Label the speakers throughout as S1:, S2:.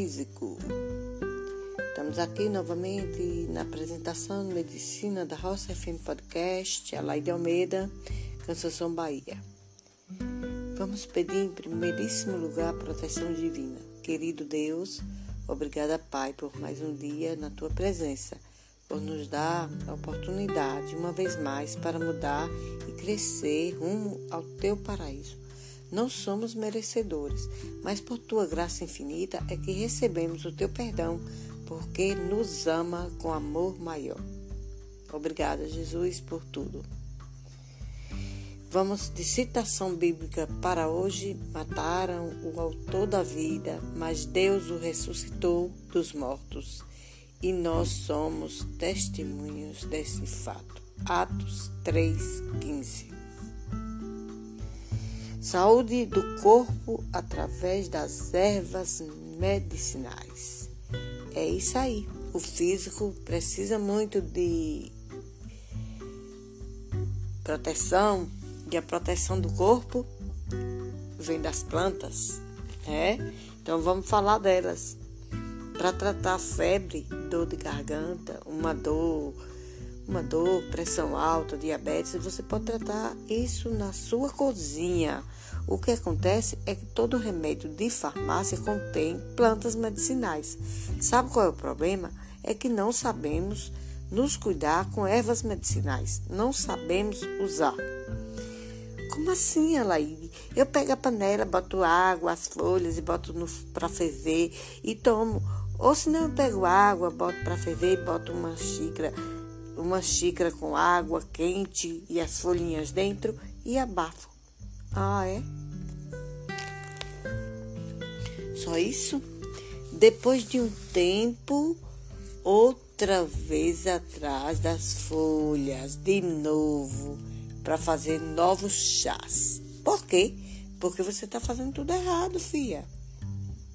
S1: físico. Estamos aqui novamente na apresentação de Medicina da Roça FM Podcast, Alaide Almeida, Cansação Bahia. Vamos pedir em primeiríssimo lugar a proteção divina. Querido Deus, obrigada, Pai, por mais um dia na tua presença, por nos dar a oportunidade, uma vez mais, para mudar e crescer rumo ao teu paraíso. Não somos merecedores, mas por tua graça infinita é que recebemos o teu perdão, porque nos ama com amor maior. Obrigada, Jesus, por tudo. Vamos de citação bíblica para hoje. Mataram o autor da vida, mas Deus o ressuscitou dos mortos. E nós somos testemunhos desse fato. Atos 3,15 Saúde do corpo através das ervas medicinais. É isso aí. O físico precisa muito de proteção, e a proteção do corpo vem das plantas, né? Então vamos falar delas. Para tratar febre, dor de garganta, uma dor uma dor, pressão alta, diabetes, você pode tratar isso na sua cozinha. O que acontece é que todo remédio de farmácia contém plantas medicinais. Sabe qual é o problema? É que não sabemos nos cuidar com ervas medicinais. Não sabemos usar. Como assim, Alaide? Eu pego a panela, boto água, as folhas e boto para ferver e tomo. Ou se não, eu pego água, boto para ferver e boto uma xícara uma xícara com água quente e as folhinhas dentro e abafo. Ah, é? Só isso? Depois de um tempo, outra vez atrás das folhas, de novo, para fazer novos chás. Por quê? Porque você está fazendo tudo errado, filha.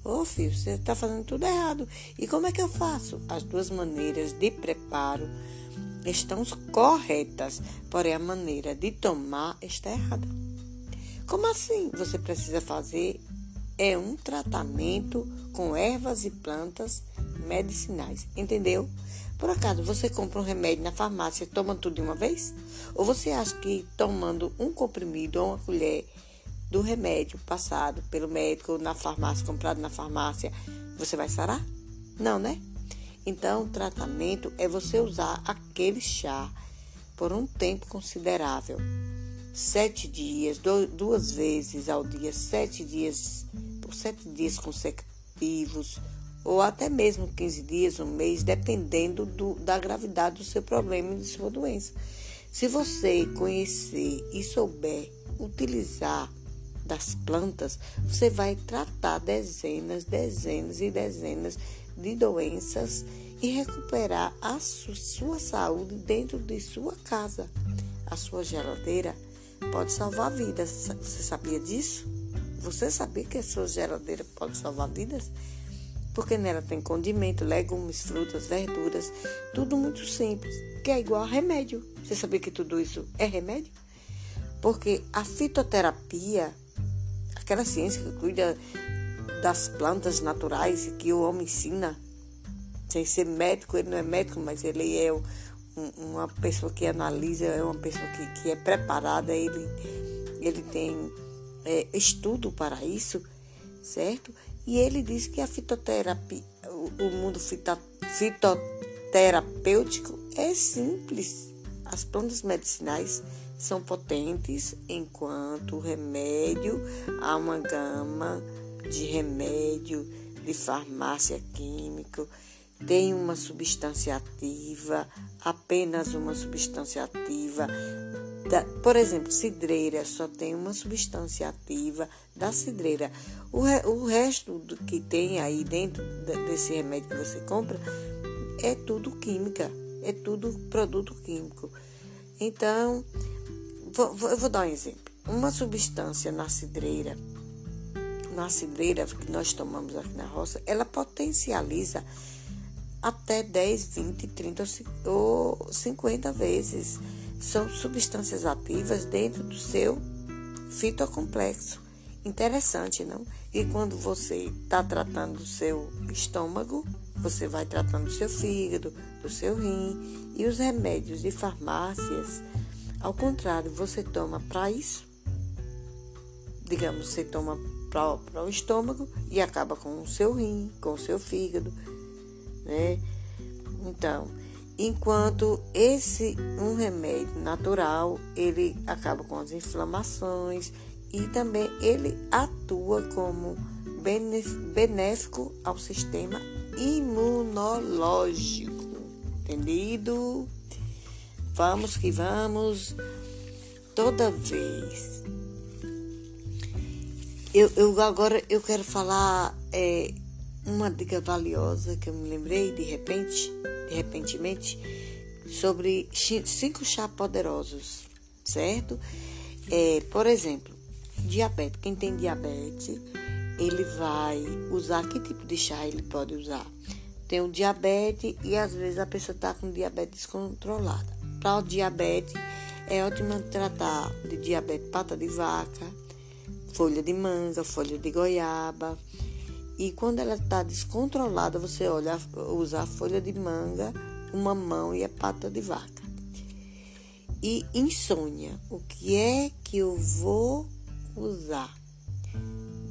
S1: Ô, oh, filho, você está fazendo tudo errado. E como é que eu faço? As duas maneiras de preparo estão corretas, porém a maneira de tomar está errada. Como assim? Você precisa fazer é um tratamento com ervas e plantas medicinais, entendeu? Por acaso você compra um remédio na farmácia e toma tudo de uma vez? Ou você acha que tomando um comprimido ou uma colher do remédio passado pelo médico na farmácia, comprado na farmácia, você vai sarar? Não, né? Então, o tratamento é você usar aquele chá por um tempo considerável. Sete dias, duas vezes ao dia, sete dias, por sete dias consecutivos, ou até mesmo 15 dias, um mês, dependendo do, da gravidade do seu problema e de sua doença. Se você conhecer e souber utilizar das plantas, você vai tratar dezenas, dezenas e dezenas de doenças e recuperar a sua saúde dentro de sua casa. A sua geladeira pode salvar vidas. Você sabia disso? Você sabia que a sua geladeira pode salvar vidas? Porque nela tem condimento, legumes, frutas, verduras, tudo muito simples, que é igual a remédio. Você sabia que tudo isso é remédio? Porque a fitoterapia, aquela ciência que cuida das plantas naturais que o homem ensina, sem ser médico, ele não é médico, mas ele é um, uma pessoa que analisa, é uma pessoa que, que é preparada, ele, ele tem é, estudo para isso, certo? E ele diz que a fitoterapia, o, o mundo fito, fitoterapêutico é simples. As plantas medicinais são potentes, enquanto remédio há uma gama de remédio, de farmácia química, tem uma substância ativa, apenas uma substância ativa. Da, por exemplo, cidreira só tem uma substância ativa da cidreira. O, re, o resto do que tem aí dentro desse remédio que você compra é tudo química, é tudo produto químico. Então, vou, eu vou dar um exemplo. Uma substância na cidreira na cidreira que nós tomamos aqui na roça, ela potencializa até 10, 20, 30 ou 50 vezes. São substâncias ativas dentro do seu fitocomplexo. Interessante, não? que quando você está tratando do seu estômago, você vai tratando do seu fígado, do seu rim e os remédios de farmácias, ao contrário, você toma para isso. Digamos, você toma para o estômago e acaba com o seu rim, com o seu fígado, né? Então, enquanto esse um remédio natural, ele acaba com as inflamações e também ele atua como benéfico ao sistema imunológico. Entendido? Vamos que vamos. Toda vez. Eu, eu agora eu quero falar é, uma dica valiosa que eu me lembrei de repente, de repentemente, sobre cinco chá poderosos, certo? É, por exemplo, diabetes. Quem tem diabetes, ele vai usar que tipo de chá ele pode usar? Tem o diabetes e às vezes a pessoa está com diabetes descontrolada. Para o diabetes, é ótimo tratar de diabetes pata de vaca, folha de manga, folha de goiaba. E quando ela está descontrolada, você olha, usa a folha de manga, o mamão e a pata de vaca. E insônia, o que é que eu vou usar?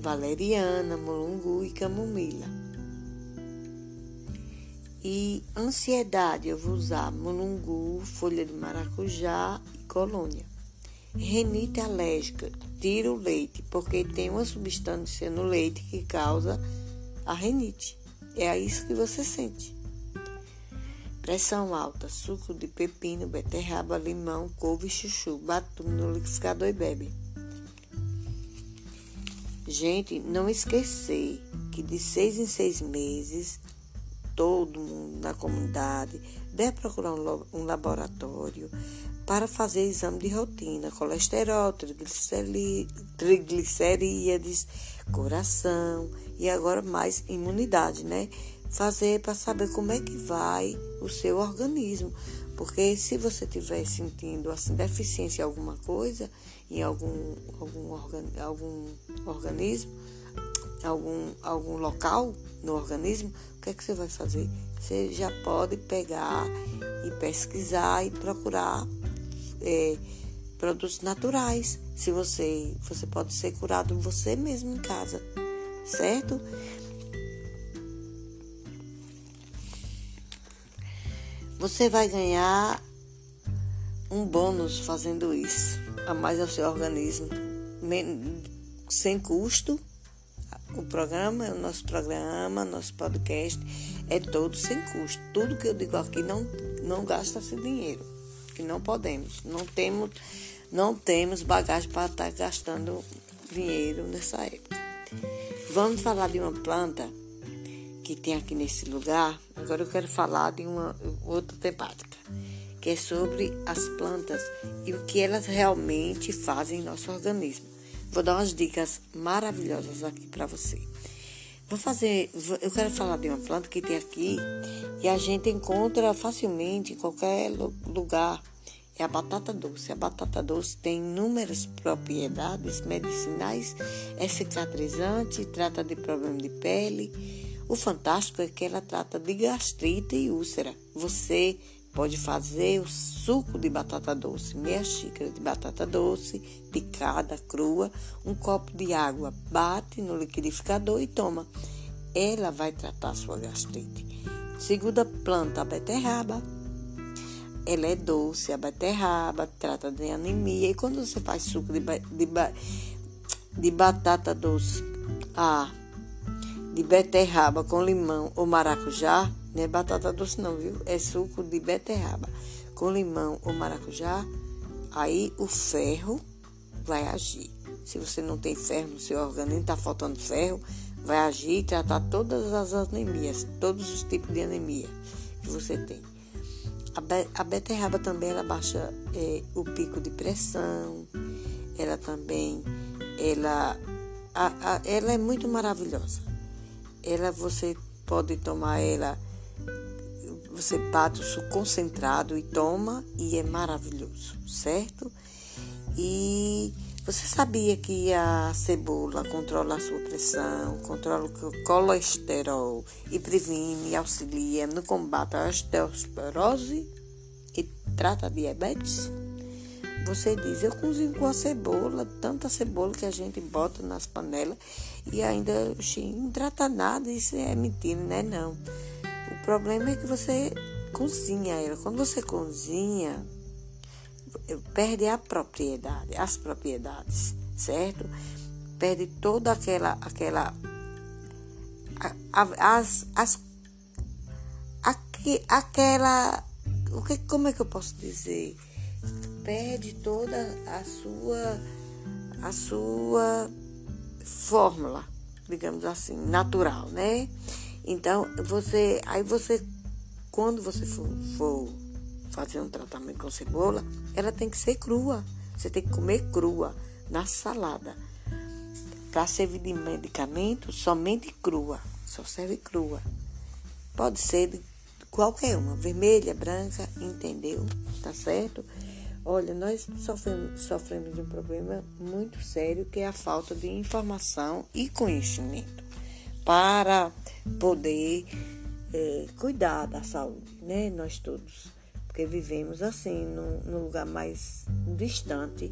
S1: Valeriana, mulungu e camomila. E ansiedade, eu vou usar mulungu, folha de maracujá e colônia. Renite alérgica, tira o leite, porque tem uma substância no leite que causa a renite. É isso que você sente. Pressão alta, suco de pepino, beterraba, limão, couve chuchu. Bate tudo no liquidificador e bebe. Gente, não esquecer que de seis em seis meses, todo mundo na comunidade deve procurar um laboratório para fazer exame de rotina, colesterol, triglicerídeos, coração e agora mais imunidade, né? Fazer para saber como é que vai o seu organismo. Porque se você estiver sentindo assim, deficiência em alguma coisa, em algum, algum, organ, algum organismo, algum, algum local no organismo, o que é que você vai fazer? Você já pode pegar e pesquisar e procurar é, produtos naturais. Se você, você pode ser curado você mesmo em casa, certo? Você vai ganhar um bônus fazendo isso, a mais ao seu organismo, sem custo. O programa, o nosso programa, nosso podcast é todo sem custo. Tudo que eu digo aqui não, não gasta-se dinheiro que não podemos. Não temos, não temos bagagem para estar gastando dinheiro nessa época. Vamos falar de uma planta que tem aqui nesse lugar. Agora eu quero falar de uma outra temática, que é sobre as plantas e o que elas realmente fazem em nosso organismo. Vou dar umas dicas maravilhosas aqui para você. Vou fazer, eu quero falar de uma planta que tem aqui e a gente encontra facilmente em qualquer lugar. É a batata doce. A batata doce tem inúmeras propriedades medicinais, é cicatrizante, trata de problema de pele. O fantástico é que ela trata de gastrite e úlcera. Você Pode fazer o suco de batata doce, meia xícara de batata doce, picada, crua, um copo de água, bate no liquidificador e toma. Ela vai tratar a sua gastrite. Segunda planta, a beterraba. Ela é doce, a beterraba trata de anemia. E quando você faz suco de, de, de batata doce, ah, de beterraba com limão ou maracujá, não é batata doce não, viu? É suco de beterraba com limão ou maracujá. Aí o ferro vai agir. Se você não tem ferro no seu organismo, está faltando ferro, vai agir e tratar todas as anemias, todos os tipos de anemia que você tem. A, be a beterraba também ela baixa é, o pico de pressão, ela também ela, a, a, ela é muito maravilhosa. Ela você pode tomar ela você bate o suco concentrado e toma e é maravilhoso, certo? E Você sabia que a cebola controla a sua pressão, controla o colesterol e previne auxilia no combate à osteoporose e trata diabetes? Você diz, eu cozinho com a cebola, tanta cebola que a gente bota nas panelas e ainda não trata nada, isso é mentira, né? Não. O problema é que você cozinha ela. Quando você cozinha, perde a propriedade, as propriedades, certo? Perde toda aquela, aquela, as, as, aqui, aquela, o que, como é que eu posso dizer? Perde toda a sua, a sua fórmula, digamos assim, natural, né? Então, você, aí você, quando você for, for fazer um tratamento com cebola, ela tem que ser crua. Você tem que comer crua na salada. Para servir de medicamento, somente crua. Só serve crua. Pode ser de qualquer uma, vermelha, branca, entendeu? Tá certo? Olha, nós sofremos, sofremos de um problema muito sério que é a falta de informação e conhecimento para poder é, cuidar da saúde, né? Nós todos porque vivemos assim, num, num lugar mais distante.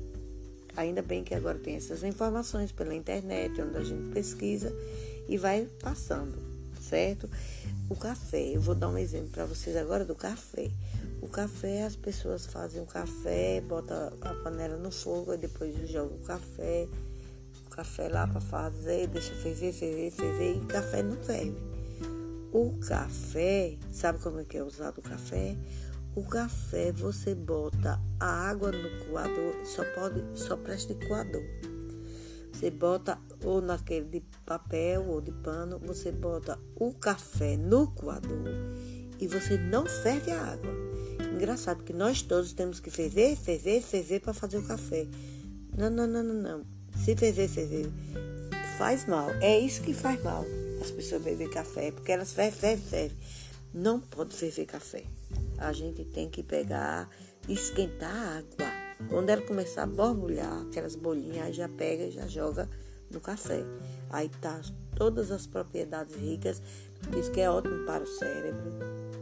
S1: Ainda bem que agora tem essas informações pela internet, onde a gente pesquisa e vai passando, certo? O café, eu vou dar um exemplo para vocês agora do café. O café, as pessoas fazem o café, bota a panela no fogo, e depois jogam o café, café lá para fazer, deixa ferver, ferver, ferver, e café não ferve. O café, sabe como é que é usado o café? O café você bota a água no coador, só pode, só presta de coador. Você bota ou naquele de papel ou de pano, você bota o café no coador e você não ferve a água. Engraçado que nós todos temos que ferver, ferver, ferver para fazer o café. Não, não, não, não, não. Se ferver, ferver, faz mal. É isso que faz mal. As pessoas beber café, porque elas fervem, fervem, fervem. Não pode ferver café a gente tem que pegar esquentar a água. Quando ela começar a borbulhar, aquelas bolinhas, aí já pega e já joga no café. Aí tá todas as propriedades ricas, diz que é ótimo para o cérebro.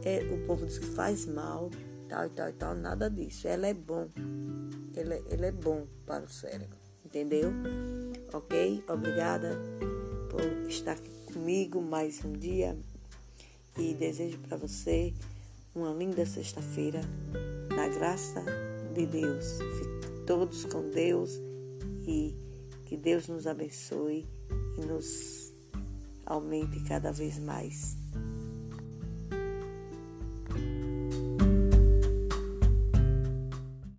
S1: É, o povo diz que faz mal, tal e tal e tal, nada disso. Ela é bom. Ele, é, ele é bom para o cérebro. Entendeu? Ok? Obrigada por estar aqui comigo mais um dia e desejo para você uma linda sexta-feira, na graça de Deus. Fique todos com Deus e que Deus nos abençoe e nos aumente cada vez mais.